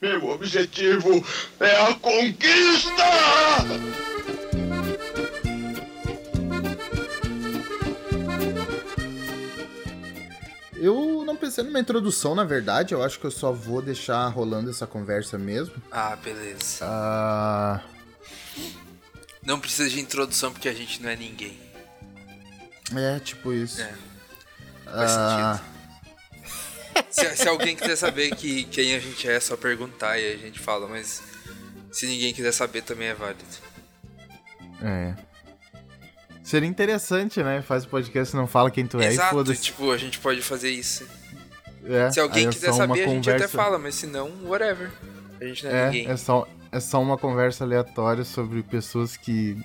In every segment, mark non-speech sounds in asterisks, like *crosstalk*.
Meu objetivo é a conquista! Eu não pensei numa introdução, na verdade. Eu acho que eu só vou deixar rolando essa conversa mesmo. Ah, beleza. Ah. Não precisa de introdução porque a gente não é ninguém. É, tipo isso. É. Faz Ah, sentido. Se, se alguém quiser saber que, quem a gente é, é só perguntar e a gente fala, mas se ninguém quiser saber também é válido. é. Seria interessante, né? Faz o podcast e não fala quem tu é e Exato, foda-se. tipo, a gente pode fazer isso. É, Se alguém é quiser uma saber, a gente até conversa- fala, mas se não, whatever. A gente não é, É, ninguém. é só, é só uma conversa aleatória sobre pessoas que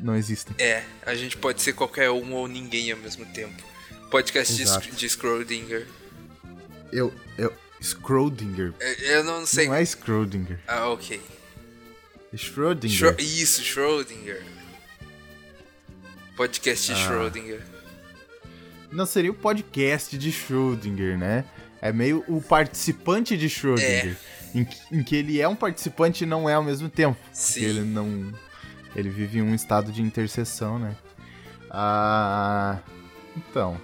não existem. É, a gente pode ser qualquer um ou ninguém ao mesmo tempo. Podcast de, Exato. Sc- de Schrödinger. Eu. eu Schrödinger. É, Eu não sei. Não é Schrödinger. Ah, ok. Schrödinger. Schro- Isso, Schrödinger. Podcast Ah. de Schrödinger. Não seria o podcast de Schrödinger, né? É meio o participante de Schrödinger. Em, que- em que ele é um participante e não é ao mesmo tempo. Sim. Porque ele não. Ele vive em um estado de interseção, né? Ah. Então.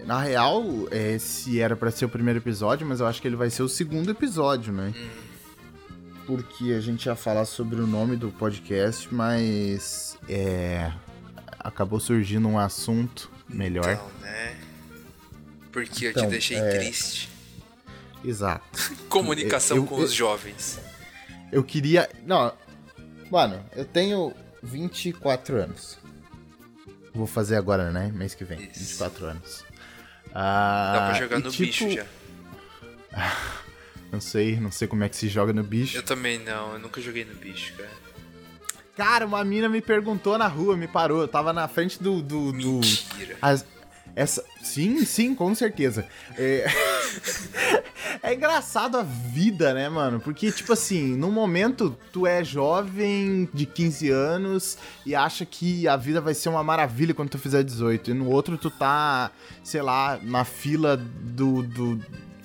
É, Na real, esse era pra ser o primeiro episódio, mas eu acho que ele vai ser o segundo episódio, né? Porque a gente ia falar sobre o nome do podcast, mas. É. Acabou surgindo um assunto melhor. Então, né? Porque eu Então, te deixei é- triste. Exato. *laughs* Comunicação eu- com eu- os jovens. Eu queria. Não. Mano, eu tenho 24 anos. Vou fazer agora, né? Mês que vem. Isso. 24 anos. Ah, Dá pra jogar no tipo, bicho já. *laughs* Não sei, não sei como é que se joga no bicho. Eu também não, eu nunca joguei no bicho, cara. Cara, uma mina me perguntou na rua, me parou. Eu tava na frente do. do, do Mentira. as- essa, sim, sim, com certeza. É... *laughs* é engraçado a vida, né, mano? Porque, tipo assim, no momento tu é jovem de 15 anos e acha que a vida vai ser uma maravilha quando tu fizer 18. E no outro tu tá, sei lá, na fila do, do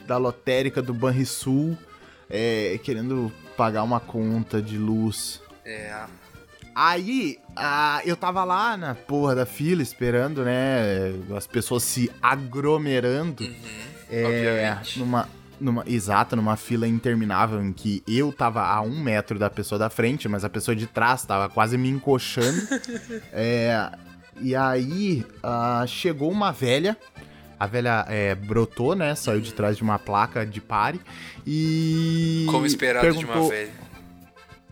da lotérica do Banrisul, é, querendo pagar uma conta de luz. É, Aí, ah, eu tava lá na porra da fila esperando, né? As pessoas se aglomerando. É, obviamente. numa, numa. Exato, numa fila interminável em que eu tava a um metro da pessoa da frente, mas a pessoa de trás tava quase me encoxando. *laughs* é, e aí, ah, chegou uma velha. A velha é, brotou, né? Saiu de trás de uma placa de pare. E. como esperado de perguntou- uma velha.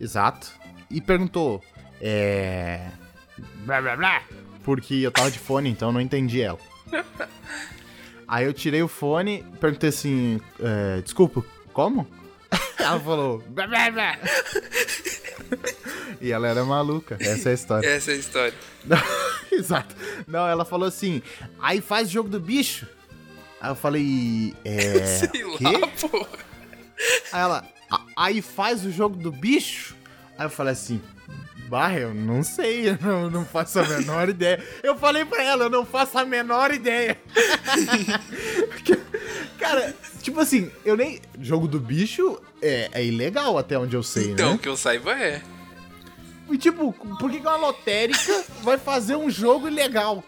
Exato. E perguntou, é. Blá blá blá. Porque eu tava de fone, então eu não entendi ela. *laughs* Aí eu tirei o fone, perguntei assim, é, desculpa, como? *laughs* Ela falou, blá blá blá. E ela era maluca, essa é a história. *laughs* Essa é a história. *laughs* Exato. Não, ela falou assim, aí faz jogo do bicho? Aí eu falei, é. Sei o quê? lá, pô. Aí ela, "A- aí faz o jogo do bicho? Aí eu falei assim, bah, eu não sei, *laughs* eu não, não faço a menor ideia. Eu falei pra ela, eu não faço a menor ideia. *laughs* Cara, tipo assim, eu nem. Jogo do bicho é, é ilegal até onde eu sei, Então, né? que eu saiba é. E tipo, por que que uma lotérica vai fazer um jogo ilegal?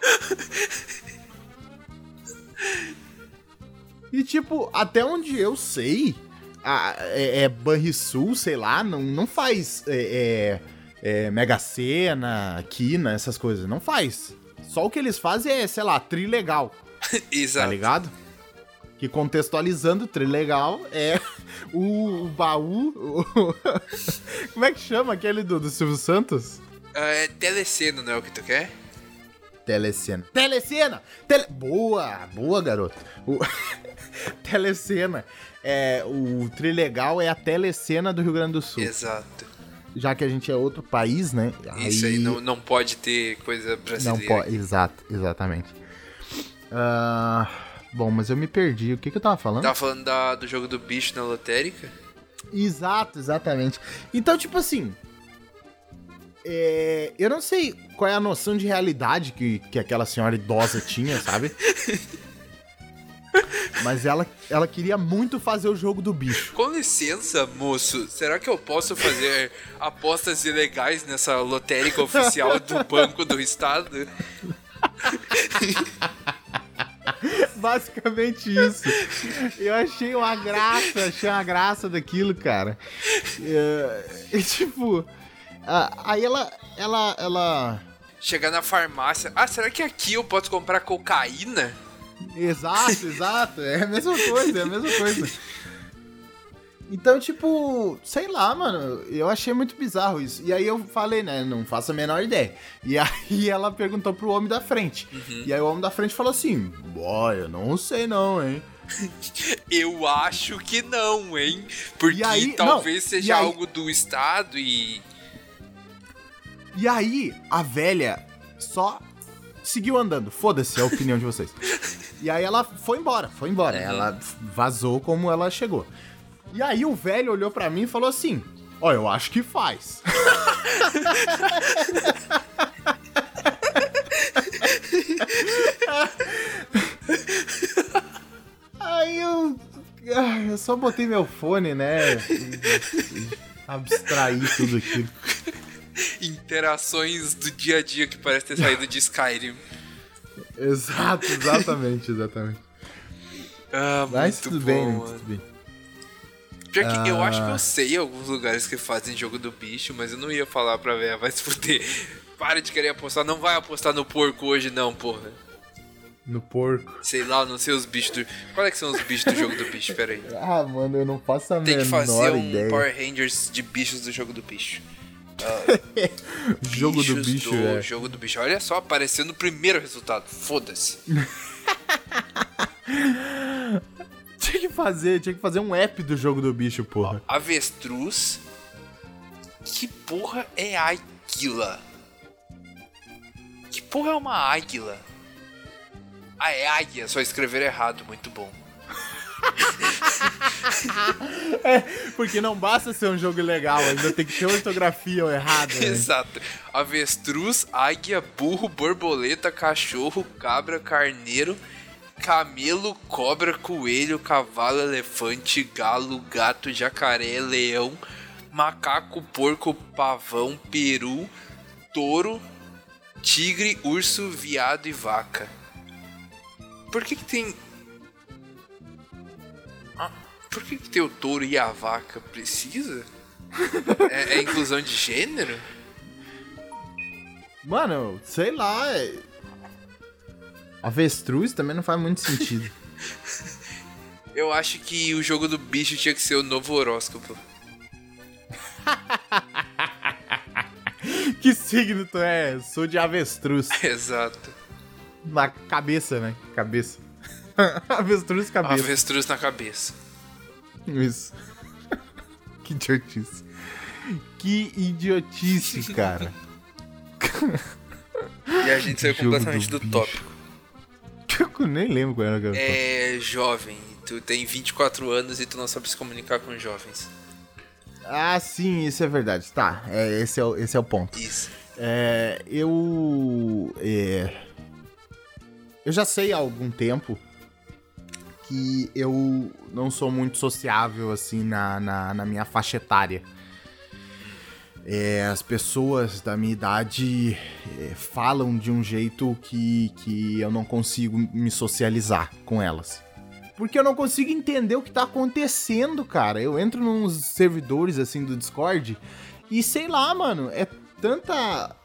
E tipo, até onde eu sei, a, é, é Banrisul, sei lá, não, não faz é, é, é, Mega Sena, Quina, essas coisas. Não faz. Só o que eles fazem é, sei lá, trilegal, *laughs* tá Exato. ligado? Que contextualizando, trilegal é *laughs* o, o baú. o- *laughs* como é que chama aquele do, do Silvio Santos? Ah, é teleceno, não é o que tu quer? Telecena. Telecena! Tele... Boa! Boa, garoto. O... Telecena. É, o Trilegal é a telecena do Rio Grande do Sul. Exato. Já que a gente é outro país, né? Isso aí não, não pode ter coisa Não brasileira. pode. Exato, exatamente. Ah, bom, mas eu me perdi. O que, que eu tava falando? Tava falando da- do jogo do bicho na lotérica? Exato, exatamente. Então, tipo assim. é, eu não sei qual é a noção de realidade que, que aquela senhora idosa tinha, sabe? *laughs* Mas ela, ela queria muito fazer o jogo do bicho. Com licença, moço, será que eu posso fazer apostas ilegais nessa lotérica oficial do Banco do Estado? Basicamente isso. Eu achei uma graça, achei uma graça daquilo, cara. É, e, tipo, aí ela, ela, ela... Chegar na farmácia. Ah, será que aqui eu posso comprar cocaína? Exato, exato. É a mesma coisa, é a mesma coisa. Então, tipo, sei lá, mano, eu achei muito bizarro isso. E aí eu falei, né, não faço a menor ideia. E aí *laughs* ela perguntou pro homem da frente. Uhum. E aí o homem da frente falou assim: Boy, eu não sei não, hein. *laughs* eu acho que não, hein? Porque aí, talvez não, seja aí, algo do Estado e. E aí, a velha só seguiu andando. Foda-se a opinião de vocês. *laughs* E aí ela foi embora, foi embora. Uhum. Ela vazou como ela chegou. E aí o velho olhou para mim e falou assim: Ó, oh, eu acho que faz. *laughs* aí eu. Eu só botei meu fone, né? Abstrair tudo aquilo. Interações do dia a dia que parece ter saído de Skyrim. *laughs* Exato, exatamente, exatamente. *laughs* Ah, Mas tudo bom, bem, mano. tudo bem. Pior que ah. eu acho que eu ah. sei alguns lugares que fazem jogo do bicho, mas eu não ia falar pra ver, vai se fuder. *laughs* Para de querer apostar, não vai apostar no porco hoje não, porra. No porco. Sei lá, não sei os bichos do. Qual é que são os bichos do jogo do bicho? Pera aí. Ah, mano, eu não faço a Tem menor ideia. Tem que fazer um ideia. Power Rangers de bichos do jogo do bicho. Uh, *laughs* jogo do bicho, do é. jogo do bicho. Olha só, apareceu no primeiro resultado. Foda-se. *laughs* tinha que fazer, tinha que fazer um app do jogo do bicho, porra. Avestruz. Que porra é águila? Que porra é uma águila? Ah, é águia, só escrever errado, muito bom. *laughs* é, porque não basta ser um jogo legal, ainda tem que ter ortografia errada. Né? Exato. Avestruz, águia, burro, borboleta, cachorro, cabra, carneiro, camelo, cobra, coelho, cavalo, elefante, galo, gato, jacaré, leão, macaco, porco, pavão, peru, touro, tigre, urso, viado e vaca. Por que, que tem. Por que, que tem o touro e a vaca? Precisa? é, é inclusão de gênero? Mano, sei lá. É... Avestruz também não faz muito sentido. *laughs* Eu acho que o jogo do bicho tinha que ser o novo horóscopo. *laughs* que signo tu é? Sou de avestruz. *laughs* Exato. Na cabeça, né? Cabeça. avestruz cabeça. Avestruz na cabeça. Isso. *laughs* que idiotice. Que idiotice, *laughs* cara. e a gente saiu completamente do, do tópico. Eu nem lembro qual era aquela É jovem. Tu tem 24 anos e tu não sabe se comunicar com jovens. Ah, sim, isso é verdade. Tá, é, esse, é o, esse é o ponto. Isso. É, eu. É, eu já sei há algum tempo que eu não sou muito sociável assim na, na, na minha faixa etária. É, as pessoas da minha idade é, falam de um jeito que, que eu não consigo me socializar com elas. Porque eu não consigo entender o que tá acontecendo, cara. Eu entro nos servidores assim do Discord e sei lá, mano, é tanta.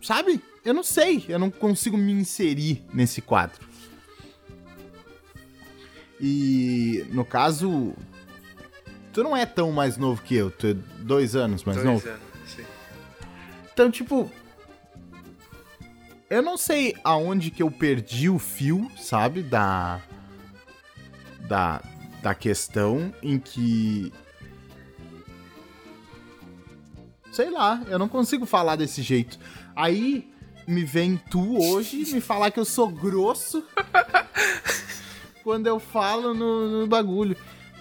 Sabe? Eu não sei, eu não consigo me inserir nesse quadro. E no caso, Tu não é tão mais novo que eu, tu é dois anos mais dois novo. Anos, sim. Então, tipo. Eu não sei aonde que eu perdi o fio, sabe? Da. Da, da questão em que. Sei lá, eu não consigo falar desse jeito. Aí me vem tu hoje me falar que eu sou grosso *laughs* quando eu falo no, no bagulho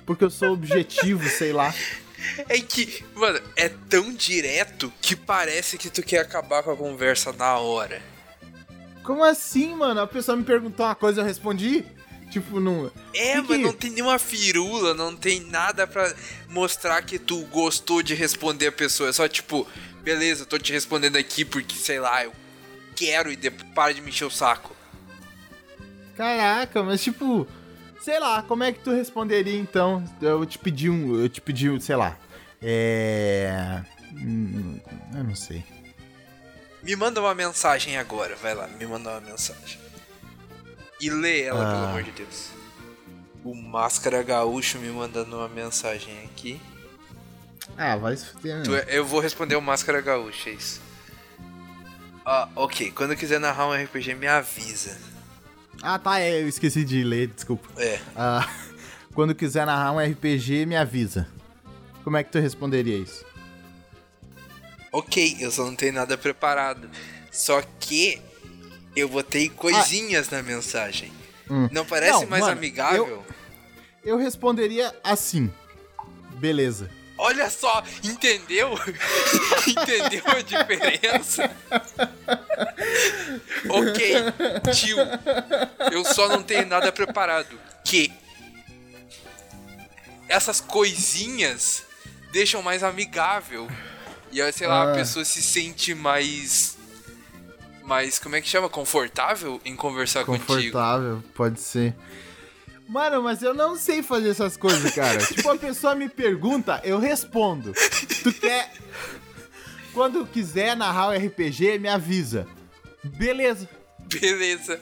porque eu sou objetivo, sei lá. É que, mano, é tão direto que parece que tu quer acabar com a conversa na hora. Como assim, mano? A pessoa me perguntou uma coisa e eu respondi? Tipo, não. É, que mas que... não tem nenhuma firula, não tem nada pra mostrar que tu gostou de responder a pessoa. É só tipo, beleza, tô te respondendo aqui porque, sei lá, eu quero e depois para de me encher o saco. Caraca, mas tipo, sei lá, como é que tu responderia então? Eu te pedi um, eu te pedi, um, sei lá, é, hum, eu não sei. Me manda uma mensagem agora, vai lá, me manda uma mensagem. E lê ela, ah. pelo amor de Deus. O Máscara Gaúcho me mandando uma mensagem aqui. Ah, vai se fuder. É, eu vou responder o Máscara Gaúcho, é isso. Ah, ok. Quando quiser narrar um RPG, me avisa. Ah, tá, é, eu esqueci de ler, desculpa. É. Ah, *laughs* quando quiser narrar um RPG, me avisa. Como é que tu responderia isso? Ok, eu só não tenho nada preparado. Só que eu botei coisinhas ah. na mensagem. Hum. Não parece não, mais mano, amigável? Eu, eu responderia assim. Beleza. Olha só, entendeu? *laughs* entendeu a diferença? *laughs* ok, tio. Eu só não tenho nada preparado. Que essas coisinhas deixam mais amigável. E aí, sei lá, ah. a pessoa se sente mais. Mais. Como é que chama? Confortável em conversar Confortável, contigo. Confortável, pode ser. Mano, mas eu não sei fazer essas coisas, cara. *laughs* tipo, a pessoa me pergunta, eu respondo. Tu quer. Quando quiser narrar o RPG, me avisa. Beleza. Beleza.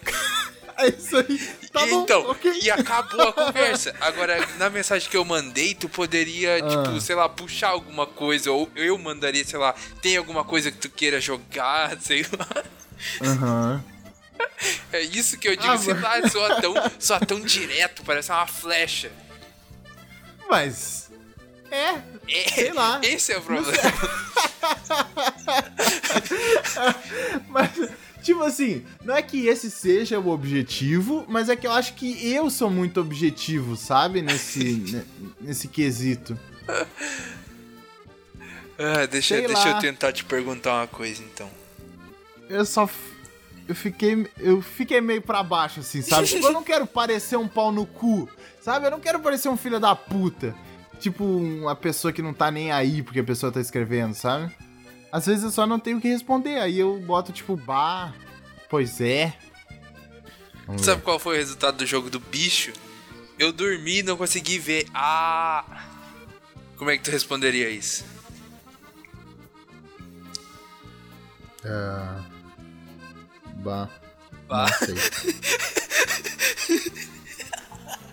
É isso aí. Tá então, bom, okay. e acabou a conversa. Agora, na mensagem que eu mandei, tu poderia, ah. tipo, sei lá, puxar alguma coisa. Ou eu mandaria, sei lá, tem alguma coisa que tu queira jogar, *laughs* sei lá. Aham. Uhum. É isso que eu digo, ah, sei lá, soa tão, soa tão direto, parece uma flecha. Mas. É, é, sei lá. Esse é o problema. *laughs* mas, tipo assim, não é que esse seja o objetivo, mas é que eu acho que eu sou muito objetivo, sabe? Nesse, *laughs* nesse quesito. *laughs* Ah, deixa, deixa eu tentar te perguntar uma coisa então. Eu só eu fiquei, eu fiquei meio pra baixo, assim, sabe? Tipo, eu não *laughs* quero parecer um pau no cu, sabe? Eu não quero parecer um filho da puta. Tipo, uma pessoa que não tá nem aí porque a pessoa tá escrevendo, sabe? Às vezes eu só não tenho o que responder, aí eu boto tipo, bah, pois é. Vamos sabe ver. qual foi o resultado do jogo do bicho? Eu dormi e não consegui ver. Ah! Como é que tu responderia isso? Uh... Bah. bah. Não sei.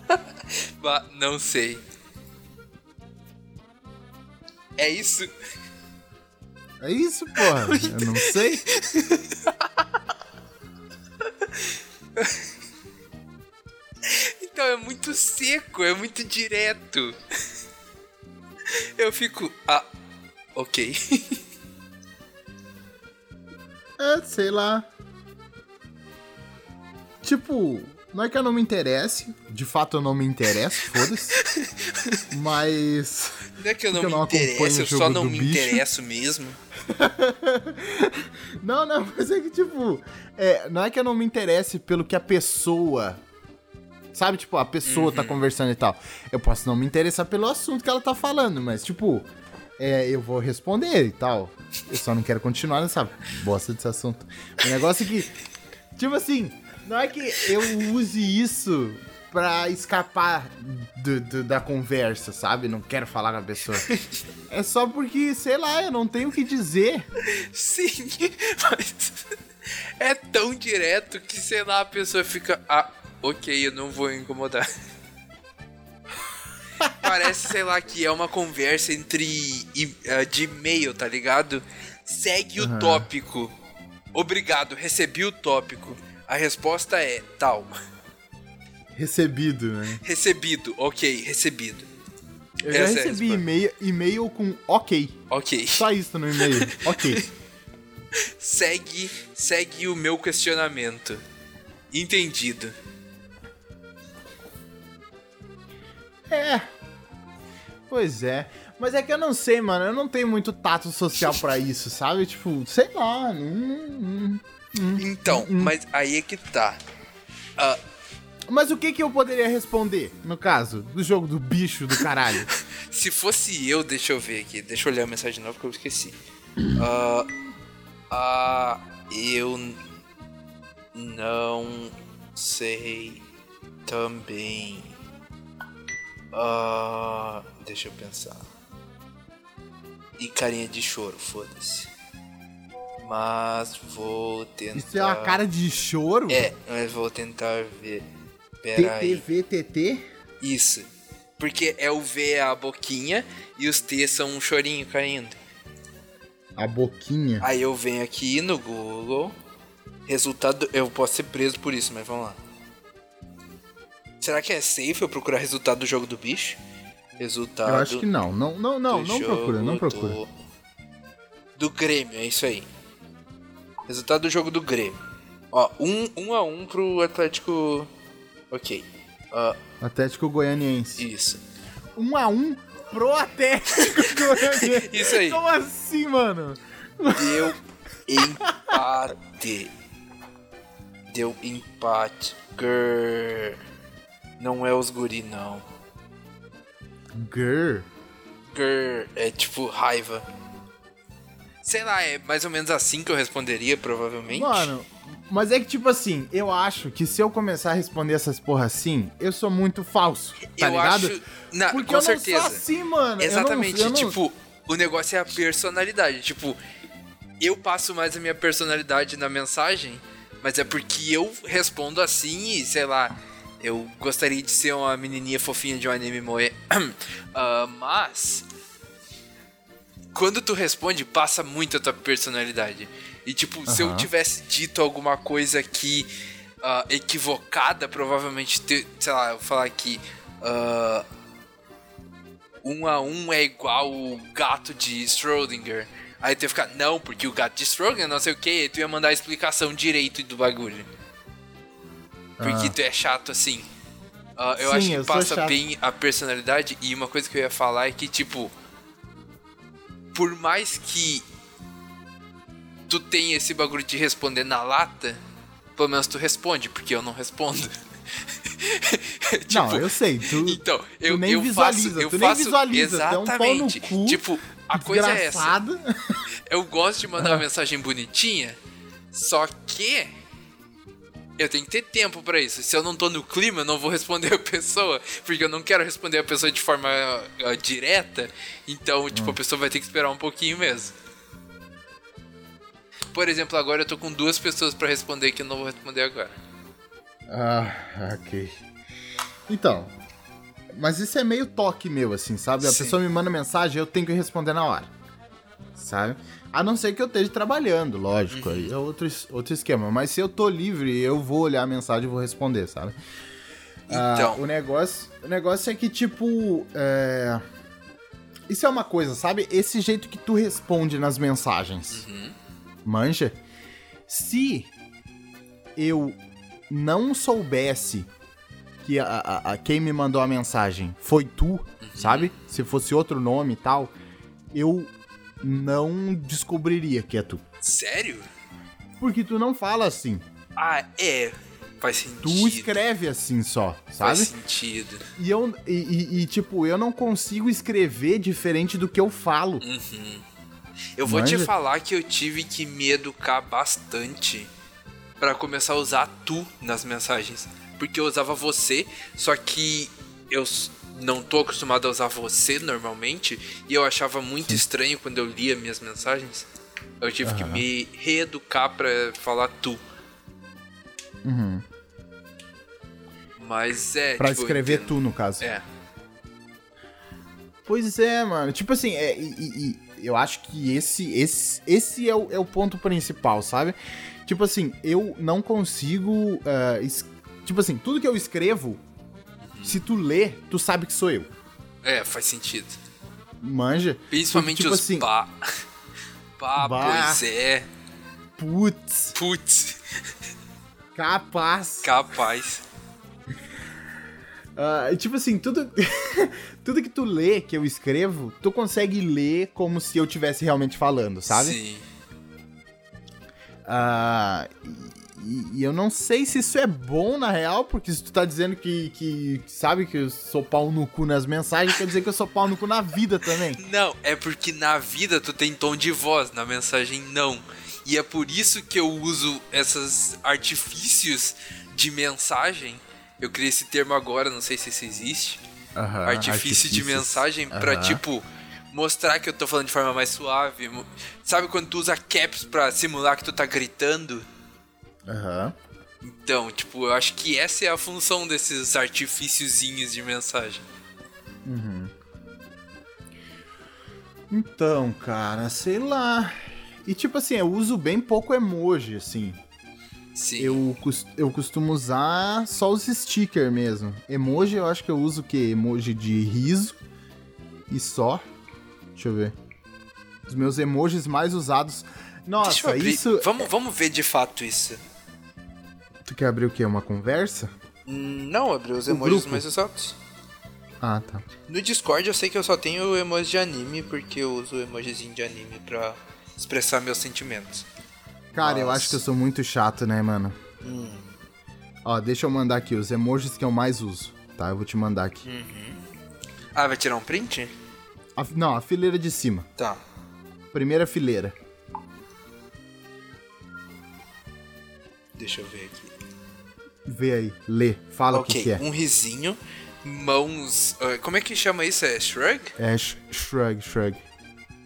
*laughs* bah, não sei. É isso? É isso, porra. Eu não sei. então é muito seco, é muito direto. Eu fico. Ah, ok. é, sei lá. Tipo, não é que eu não me interesse, de fato eu não me interesso, foda-se. *laughs* mas. Não é que eu não eu me não interesso, eu só não me bicho. interesso mesmo. *laughs* não, não, mas é que, tipo, é, não é que eu não me interesse pelo que a pessoa. Sabe, tipo, a pessoa tá uhum. tá conversando e tal. Eu posso não me interessar pelo assunto que ela tá falando, mas, tipo, é, eu vou responder e tal. Eu só não quero continuar nessa bosta desse assunto. O negócio é que, tipo assim, não é que eu use isso pra escapar do, do, da conversa, sabe? Não quero falar com a pessoa. *laughs* é só porque, sei lá, eu não tenho o que dizer. Sim, *laughs* mas é tão direto que, sei lá, a pessoa fica. Ah, ok, eu não vou incomodar. *laughs* Parece, sei lá, que é uma conversa entre. Uh, de e-mail, tá ligado? Segue uhum. o tópico. Obrigado, recebi o tópico. A resposta é tal. Recebido, né? Recebido, ok, recebido. Eu já Essa é recebi é e-mail, e-mail com ok. Ok. Só isso no e-mail. ok. *laughs* segue, segue o meu questionamento. Entendido. É. Pois é. Mas é que eu não sei, mano. Eu não tenho muito tato social para *laughs* isso, sabe? Tipo, sei lá. Não, então, mas aí é que tá. Uh, Mas o que que eu poderia responder, no caso, do jogo do bicho do caralho? *laughs* Se fosse eu, deixa eu ver aqui. Deixa eu olhar a mensagem de novo porque eu esqueci. Uh, uh, eu não sei também. Uh, deixa eu pensar. E carinha de choro, foda-se. Mas vou tentar. Isso é uma cara de choro? É, mas vou tentar ver. TTVTT? Isso. Porque é o V é a boquinha e os T são um chorinho caindo. A boquinha? Aí eu venho aqui no Google. Resultado. Eu posso ser preso por isso, mas vamos lá. Será que é safe eu procurar resultado do jogo do bicho? Resultado. Eu acho que não. Não, não, não, não procura, não procura. Do, do Grêmio, é isso aí. Resultado do jogo do Grêmio. Ó, 1 um, um a 1 um pro Atlético. Ok. Uh, Atlético Goianiense. Isso. 1 um a 1 um pro Atlético *laughs* Goianiense. isso aí. Como assim, mano? Deu empate. Deu empate. Grrr. Não é os guri, não. Grrr. Grrr. É tipo raiva. Sei lá, é mais ou menos assim que eu responderia, provavelmente. Mano, mas é que, tipo assim, eu acho que se eu começar a responder essas porra assim, eu sou muito falso, tá eu ligado? Acho... Não, Porque com eu certeza. não sou assim, mano. Exatamente, eu não, eu não... tipo, o negócio é a personalidade. Tipo, eu passo mais a minha personalidade na mensagem, mas é porque eu respondo assim e, sei lá, eu gostaria de ser uma menininha fofinha de um anime moe. uh, *clears throat* mas quando tu responde, passa muito a tua personalidade. E tipo, uhum. se eu tivesse dito alguma coisa que uh, equivocada, provavelmente, te, sei lá, eu vou falar aqui. Uh, um a um é igual o gato de Schrödinger. Aí tu ia ficar, não, porque o gato de Schrödinger não sei o que, tu ia mandar a explicação direito do bagulho. Porque ah. tu é chato assim. Uh, eu Sim, acho que eu passa bem a personalidade. E uma coisa que eu ia falar é que, tipo, por mais que tu tenha esse bagulho de responder na lata, pelo menos tu responde, porque eu não respondo. *laughs* tipo, não, eu sei. Tu, então, eu, tu nem eu visualiza, faço, eu tu faço nem visualiza, exatamente. Um cu, tipo, a coisa é essa. *laughs* Eu gosto de mandar uma mensagem bonitinha, só que eu tenho que ter tempo pra isso. Se eu não tô no clima, eu não vou responder a pessoa, porque eu não quero responder a pessoa de forma uh, direta. Então, tipo, a pessoa vai ter que esperar um pouquinho mesmo. Por exemplo, agora eu tô com duas pessoas pra responder que eu não vou responder agora. Ah, ok. Então, mas isso é meio toque meu, assim, sabe? A Sim. pessoa me manda mensagem, eu tenho que responder na hora. Sabe? A não ser que eu esteja trabalhando, lógico, aí é outro, outro esquema. Mas se eu tô livre, eu vou olhar a mensagem e vou responder, sabe? Então. Ah, o, negócio, o negócio é que, tipo. É... Isso é uma coisa, sabe? Esse jeito que tu responde nas mensagens. Uhum. Manja? Se eu não soubesse que a, a, a, quem me mandou a mensagem foi tu, uhum. sabe? Se fosse outro nome e tal, eu não descobriria que é tu. Sério? Porque tu não fala assim. Ah, é. Faz sentido. Tu escreve assim só, sabe? Faz sentido. E eu e, e, e, tipo, eu não consigo escrever diferente do que eu falo. Uhum. Eu vou Manja. te falar que eu tive que me educar bastante para começar a usar tu nas mensagens. Porque eu usava você, só que eu não tô acostumado a usar você normalmente e eu achava muito Sim. estranho quando eu lia minhas mensagens. Eu tive uhum. que me reeducar para falar tu. Uhum. Mas é. Pra tipo, escrever tu, no caso. É. Pois é, mano. Tipo assim, é, e, e, eu acho que esse, esse, esse é, o, é o ponto principal, sabe? Tipo assim, eu não consigo. Uh, es... Tipo assim, tudo que eu escrevo, se tu lê, tu sabe que sou eu. É, faz sentido. Manja. Principalmente tipo os assim, pá. *laughs* Pá, Bah. pois é. Putz, Putz, capaz. capaz. Ah, tipo assim, tudo, *laughs* tudo que tu lê, que eu escrevo, tu consegue ler como se eu estivesse realmente falando, sabe? Sim. Ah, e, e, eu não sei se isso é bom na real, porque se tu tá dizendo que, que sabe que eu sou pau no cu nas mensagens, quer dizer que eu sou pau no cu na vida também. *laughs* Não, é porque na vida tu tem tom de voz, na mensagem não. E é por isso que eu uso esses artifícios de mensagem. Eu criei esse termo agora, não sei se isso existe. artifício de mensagem para tipo mostrar que eu tô falando de forma mais suave. Sabe quando tu usa caps pra simular que tu tá gritando? Aham. Então, tipo, eu acho que essa é a função desses artifíciozinhos de mensagem. Uhum. Então, cara, sei lá. E tipo assim, eu uso bem pouco emoji, assim. Sim. Eu, eu costumo usar só os stickers mesmo. Emoji eu acho que eu uso o quê? Emoji de riso e só. Deixa eu ver. Os meus emojis mais usados. Nossa, isso. Vamos, vamos ver de fato isso. Tu quer abrir o quê? Uma conversa? Não, abrir os o emojis grupo. mais usados. Ah, tá. No Discord eu sei que eu só tenho emoji de anime, porque eu uso emojizinho de anime pra expressar meus sentimentos. Cara, Nossa. eu acho que eu sou muito chato, né, mano? Hum. Ó, deixa eu mandar aqui os emojis que eu mais uso, tá? Eu vou te mandar aqui. Uhum. Ah, vai tirar um print? A, não, a fileira de cima. Tá. Primeira fileira. Deixa eu ver aqui. Vê aí, lê, fala okay, o que, que, é. um risinho, mãos. Uh, como é que chama isso? É shrug? É sh shrug, shrug.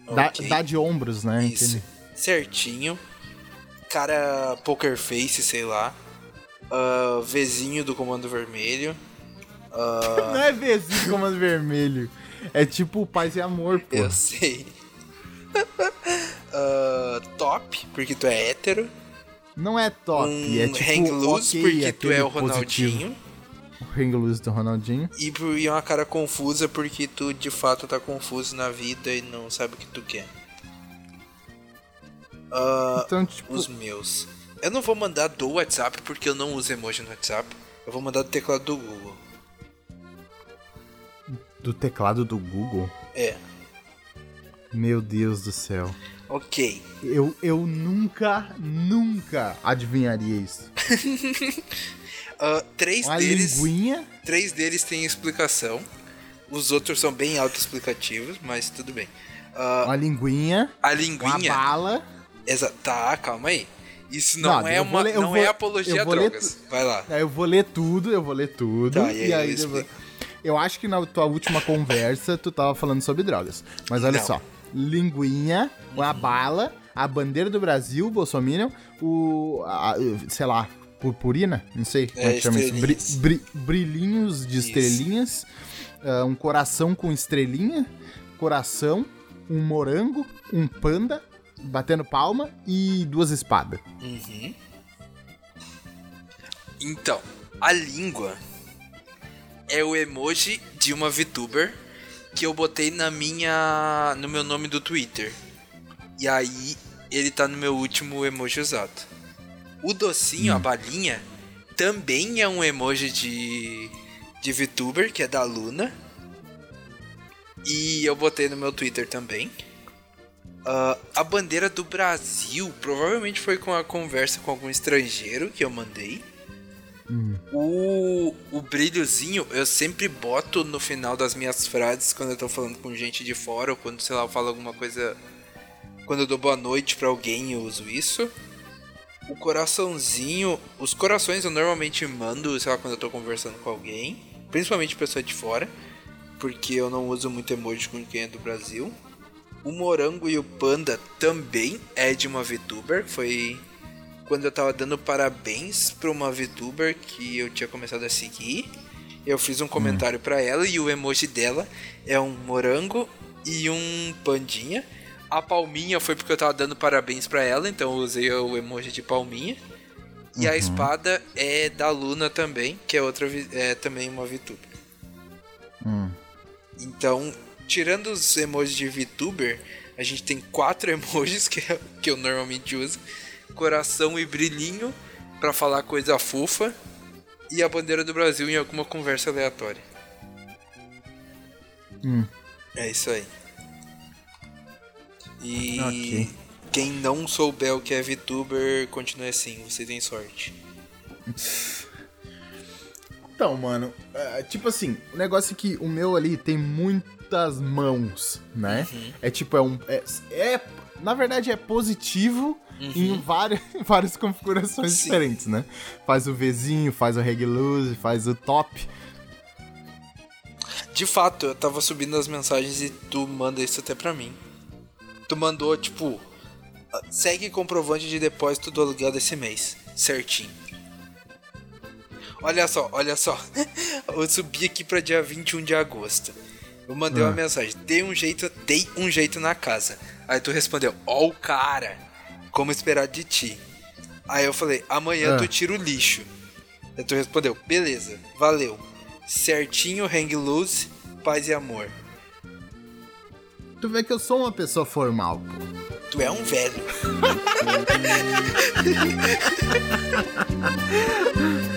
Okay. Dá, dá, de ombros, né? Isso. Certinho. Cara poker face, sei lá. Uh, Vzinho do Comando Vermelho. Uh... Não é Vzinho do Comando Vermelho. É tipo paz e amor, pô. Eu sei. uh, *laughs* top, porque tu é hétero. Não é top, um é tipo hang loose, okay, porque tu é o Ronaldinho. O hang loose do Ronaldinho. E, e é uma cara confusa porque tu de fato tá confuso na vida e não sabe o que tu quer. Uh, então, tipo... Os meus. Eu não vou mandar do WhatsApp porque eu não uso emoji no WhatsApp. Eu vou mandar do teclado do Google. Do teclado do Google? É. Meu Deus do céu. Ok. Eu, eu nunca, nunca adivinharia isso. uh, *laughs* três Uma deles. Linguinha? Três deles têm explicação. Os outros são bem autoexplicativos, mas tudo bem. Uh, uma linguinha. A linguinha. Uma bala. Exa tá, calma aí. Isso não, não é uma, ler, não vou, é apologia a drogas. Ler, Vai lá. É, eu vou ler tudo, eu vou ler tudo. Tá, e, e aí, eu, eu, eu acho que na tua última conversa tu tava falando sobre drogas. Mas olha não. só linguinha, a bala, a bandeira do Brasil, Bolsonaro, o. A, sei lá, purpurina? Não sei como é, é que chama isso. Bri, bri, brilhinhos de isso. estrelinhas, uh, um coração com estrelinha, coração, um morango, um panda batendo palma e duas espadas. Uhum. Então, a língua é o emoji de uma VTuber que eu botei na minha. no meu nome do Twitter. E aí ele tá no meu último emoji usado. O docinho, hum. a balinha, também é um emoji de. de VTuber, que é da Luna. E eu botei no meu Twitter também. Uh, a bandeira do Brasil provavelmente foi com a conversa com algum estrangeiro que eu mandei. Hum. O, o brilhozinho eu sempre boto no final das minhas frases quando eu tô falando com gente de fora ou quando, sei lá, eu falo alguma coisa. Quando eu dou boa noite pra alguém, eu uso isso. O coraçãozinho, os corações eu normalmente mando, sei lá, quando eu tô conversando com alguém, principalmente pessoa de fora, porque eu não uso muito emoji com quem é do Brasil. O morango e o panda também é de uma VTuber, foi quando eu tava dando parabéns pra uma VTuber que eu tinha começado a seguir. Eu fiz um comentário hum. para ela e o emoji dela é um morango e um pandinha. A palminha foi porque eu tava dando parabéns para ela, então eu usei o emoji de palminha. E uhum. a espada é da Luna também, que é outra é também uma VTuber. Hum. Então, tirando os emojis de VTuber, a gente tem quatro *laughs* emojis que, é, que eu normalmente uso coração e brilhinho para falar coisa fofa e a bandeira do Brasil em alguma conversa aleatória. Hum. É isso aí. E okay. quem não souber o que é VTuber, continue assim, você tem sorte. Então, mano, é, tipo assim, o negócio é que o meu ali tem muitas mãos, né? Uhum. É tipo, é um. É, é, na verdade, é positivo uhum. *laughs* em várias, várias configurações Sim. diferentes, né? Faz o Vzinho, faz o Reg Loose, faz o top. De fato, eu tava subindo as mensagens e tu manda isso até pra mim. Tu mandou, tipo, segue comprovante de depósito do aluguel desse mês, certinho. Olha só, olha só. *laughs* Eu subi aqui pra dia 21 de agosto. Eu mandei uma ah. mensagem, dei um jeito, dei um jeito na casa. Aí tu respondeu, ó o cara, como esperar de ti. Aí eu falei, amanhã ah. tu tira o lixo. Aí tu respondeu, beleza, valeu. Certinho, hang loose, paz e amor. Tu vê que eu sou uma pessoa formal. Tu é um velho. *laughs*